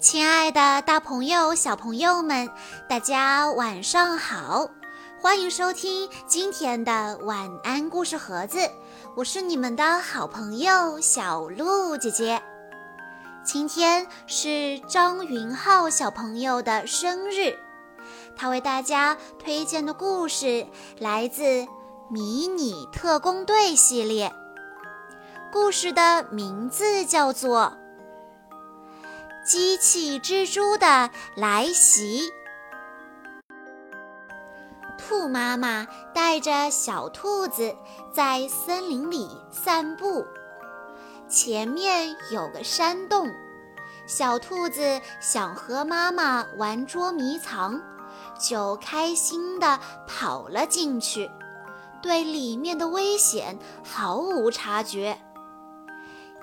亲爱的，大朋友、小朋友们，大家晚上好！欢迎收听今天的晚安故事盒子，我是你们的好朋友小鹿姐姐。今天是张云浩小朋友的生日，他为大家推荐的故事来自《迷你特工队》系列，故事的名字叫做。机器蜘蛛的来袭。兔妈妈带着小兔子在森林里散步，前面有个山洞，小兔子想和妈妈玩捉迷藏，就开心地跑了进去，对里面的危险毫无察觉。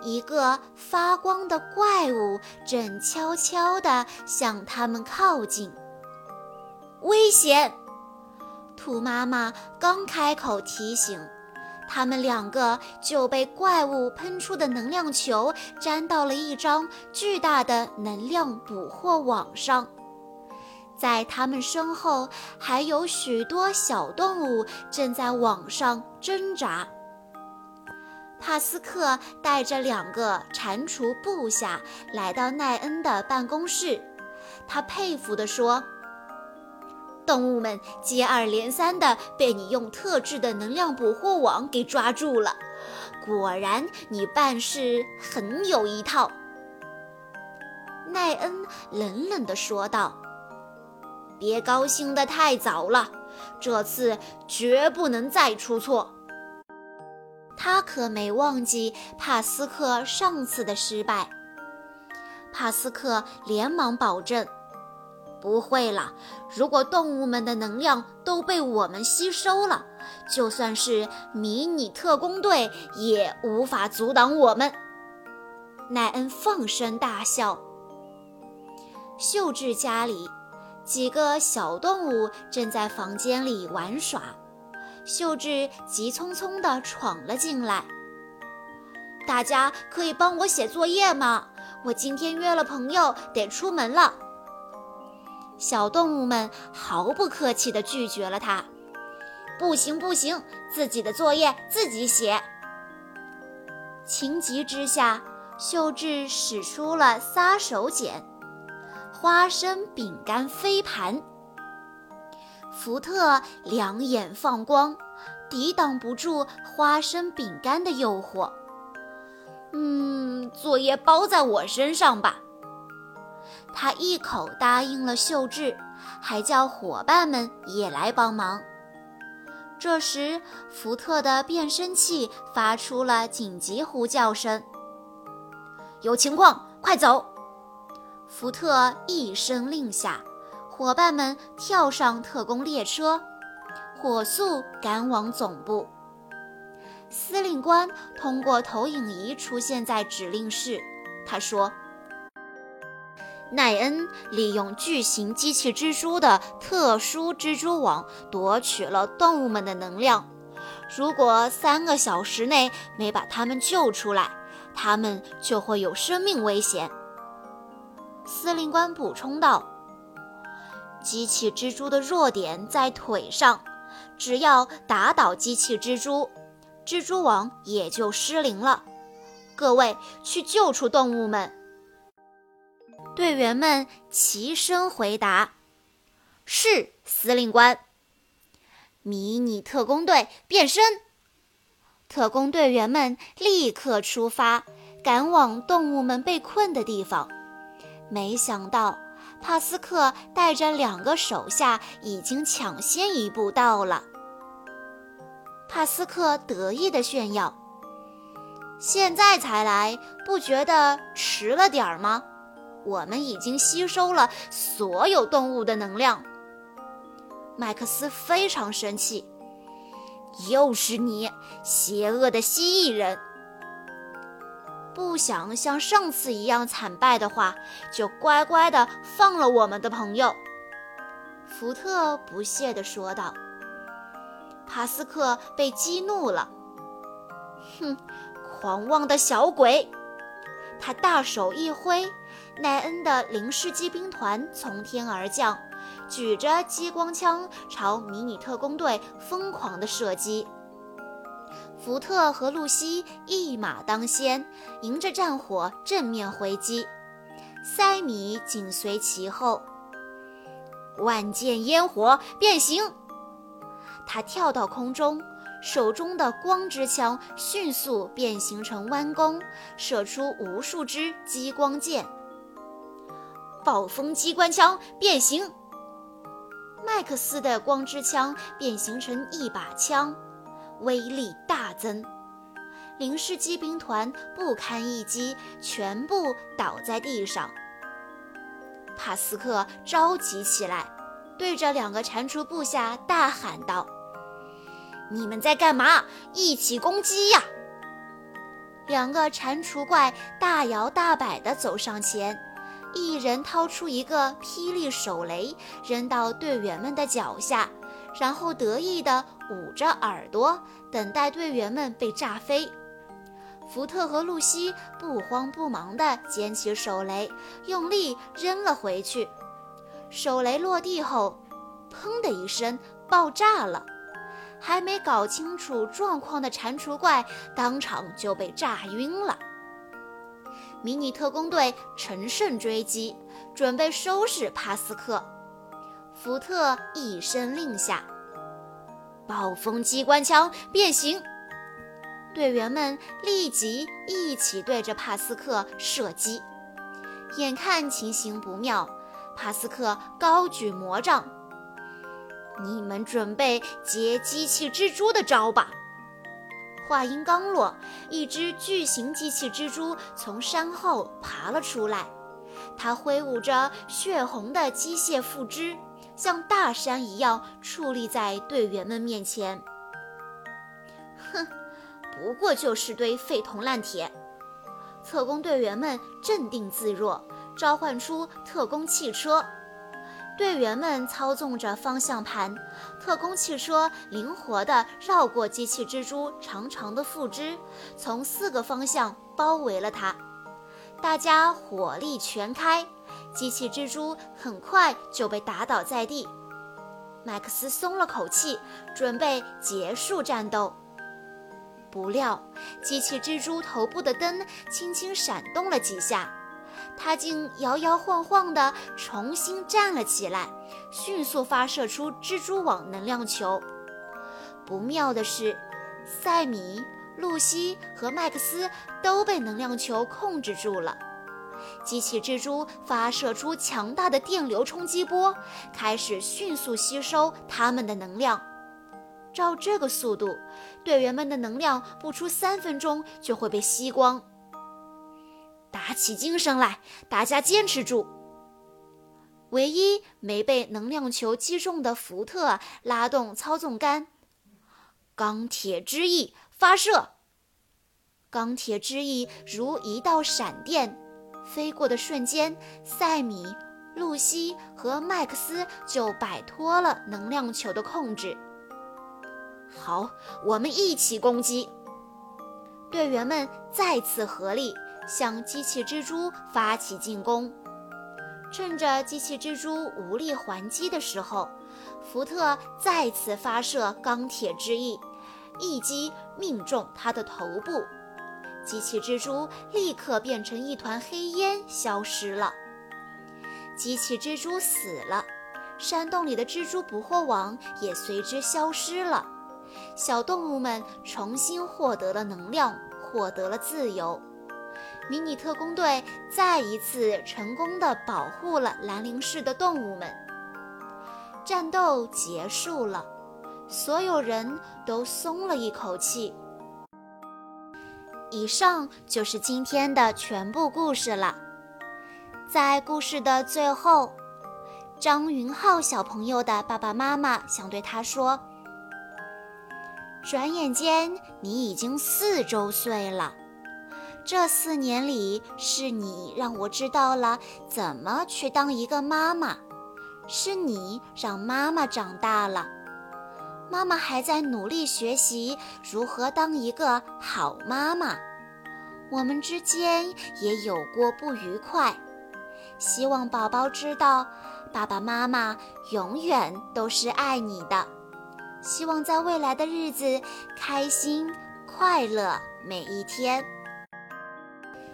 一个发光的怪物正悄悄地向他们靠近，危险！兔妈妈刚开口提醒，他们两个就被怪物喷出的能量球粘到了一张巨大的能量捕获网上，在他们身后还有许多小动物正在网上挣扎。帕斯克带着两个蟾蜍部下来到奈恩的办公室，他佩服地说：“动物们接二连三地被你用特制的能量捕获网给抓住了，果然你办事很有一套。”奈恩冷冷地说道：“别高兴得太早了，这次绝不能再出错。”他可没忘记帕斯克上次的失败。帕斯克连忙保证：“不会了，如果动物们的能量都被我们吸收了，就算是迷你特工队也无法阻挡我们。”奈恩放声大笑。秀智家里，几个小动物正在房间里玩耍。秀智急匆匆地闯了进来。大家可以帮我写作业吗？我今天约了朋友，得出门了。小动物们毫不客气地拒绝了他。不行，不行，自己的作业自己写。情急之下，秀智使出了撒手锏——花生饼干飞盘。福特两眼放光，抵挡不住花生饼干的诱惑。嗯，作业包在我身上吧。他一口答应了秀智，还叫伙伴们也来帮忙。这时，福特的变声器发出了紧急呼叫声：“有情况，快走！”福特一声令下。伙伴们跳上特工列车，火速赶往总部。司令官通过投影仪出现在指令室。他说：“奈恩利用巨型机器蜘蛛的特殊蜘蛛网夺取了动物们的能量。如果三个小时内没把他们救出来，他们就会有生命危险。”司令官补充道。机器蜘蛛的弱点在腿上，只要打倒机器蜘蛛，蜘蛛网也就失灵了。各位，去救出动物们！队员们齐声回答：“是，司令官。”迷你特工队变身，特工队员们立刻出发，赶往动物们被困的地方。没想到。帕斯克带着两个手下已经抢先一步到了。帕斯克得意地炫耀：“现在才来，不觉得迟了点儿吗？我们已经吸收了所有动物的能量。”麦克斯非常生气：“又是你，邪恶的蜥蜴人！”不想像上次一样惨败的话，就乖乖的放了我们的朋友。”福特不屑地说道。帕斯克被激怒了，“哼，狂妄的小鬼！”他大手一挥，奈恩的零式机兵团从天而降，举着激光枪朝迷你特工队疯狂地射击。福特和露西一马当先，迎着战火正面回击，塞米紧随其后。万箭烟火变形，他跳到空中，手中的光之枪迅速变形成弯弓，射出无数支激光箭。暴风机关枪变形，麦克斯的光之枪变形成一把枪。威力大增，零式机兵团不堪一击，全部倒在地上。帕斯克着急起来，对着两个蟾蜍部下大喊道：“你们在干嘛？一起攻击呀！”两个蟾蜍怪大摇大摆地走上前，一人掏出一个霹雳手雷，扔到队员们的脚下。然后得意地捂着耳朵，等待队员们被炸飞。福特和露西不慌不忙地捡起手雷，用力扔了回去。手雷落地后，砰的一声爆炸了。还没搞清楚状况的蟾蜍怪当场就被炸晕了。迷你特工队乘胜追击，准备收拾帕斯克。福特一声令下，暴风机关枪变形，队员们立即一起对着帕斯克射击。眼看情形不妙，帕斯克高举魔杖：“你们准备接机器蜘蛛的招吧！”话音刚落，一只巨型机器蜘蛛从山后爬了出来，它挥舞着血红的机械附肢。像大山一样矗立在队员们面前。哼，不过就是堆废铜烂铁。特工队员们镇定自若，召唤出特工汽车。队员们操纵着方向盘，特工汽车灵活地绕过机器蜘蛛长长的附肢，从四个方向包围了它。大家火力全开。机器蜘蛛很快就被打倒在地，麦克斯松了口气，准备结束战斗。不料，机器蜘蛛头部的灯轻轻闪动了几下，它竟摇摇晃晃地重新站了起来，迅速发射出蜘蛛网能量球。不妙的是，塞米、露西和麦克斯都被能量球控制住了。机器蜘蛛发射出强大的电流冲击波，开始迅速吸收他们的能量。照这个速度，队员们的能量不出三分钟就会被吸光。打起精神来，大家坚持住！唯一没被能量球击中的福特拉动操纵杆，钢铁之翼发射。钢铁之翼如一道闪电。飞过的瞬间，塞米、露西和麦克斯就摆脱了能量球的控制。好，我们一起攻击！队员们再次合力向机器蜘蛛发起进攻。趁着机器蜘蛛无力还击的时候，福特再次发射钢铁之翼，一击命中他的头部。机器蜘蛛立刻变成一团黑烟，消失了。机器蜘蛛死了，山洞里的蜘蛛捕获网也随之消失了。小动物们重新获得了能量，获得了自由。迷你特工队再一次成功地保护了兰陵市的动物们。战斗结束了，所有人都松了一口气。以上就是今天的全部故事了。在故事的最后，张云浩小朋友的爸爸妈妈想对他说：“转眼间你已经四周岁了，这四年里是你让我知道了怎么去当一个妈妈，是你让妈妈长大了。”妈妈还在努力学习如何当一个好妈妈，我们之间也有过不愉快，希望宝宝知道，爸爸妈妈永远都是爱你的。希望在未来的日子，开心快乐每一天。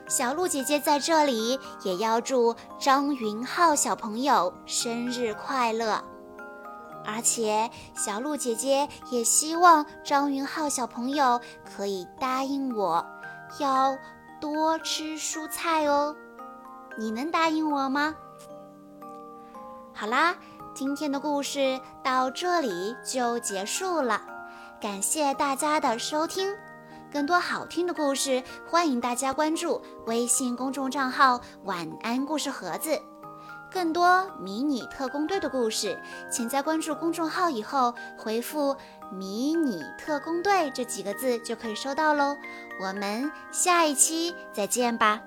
小鹿姐姐在这里也要祝张云浩小朋友生日快乐，而且小鹿姐姐也希望张云浩小朋友可以答应我，要多吃蔬菜哦。你能答应我吗？好啦，今天的故事到这里就结束了，感谢大家的收听。更多好听的故事，欢迎大家关注微信公众账号“晚安故事盒子”。更多迷你特工队的故事，请在关注公众号以后回复“迷你特工队”这几个字就可以收到喽。我们下一期再见吧。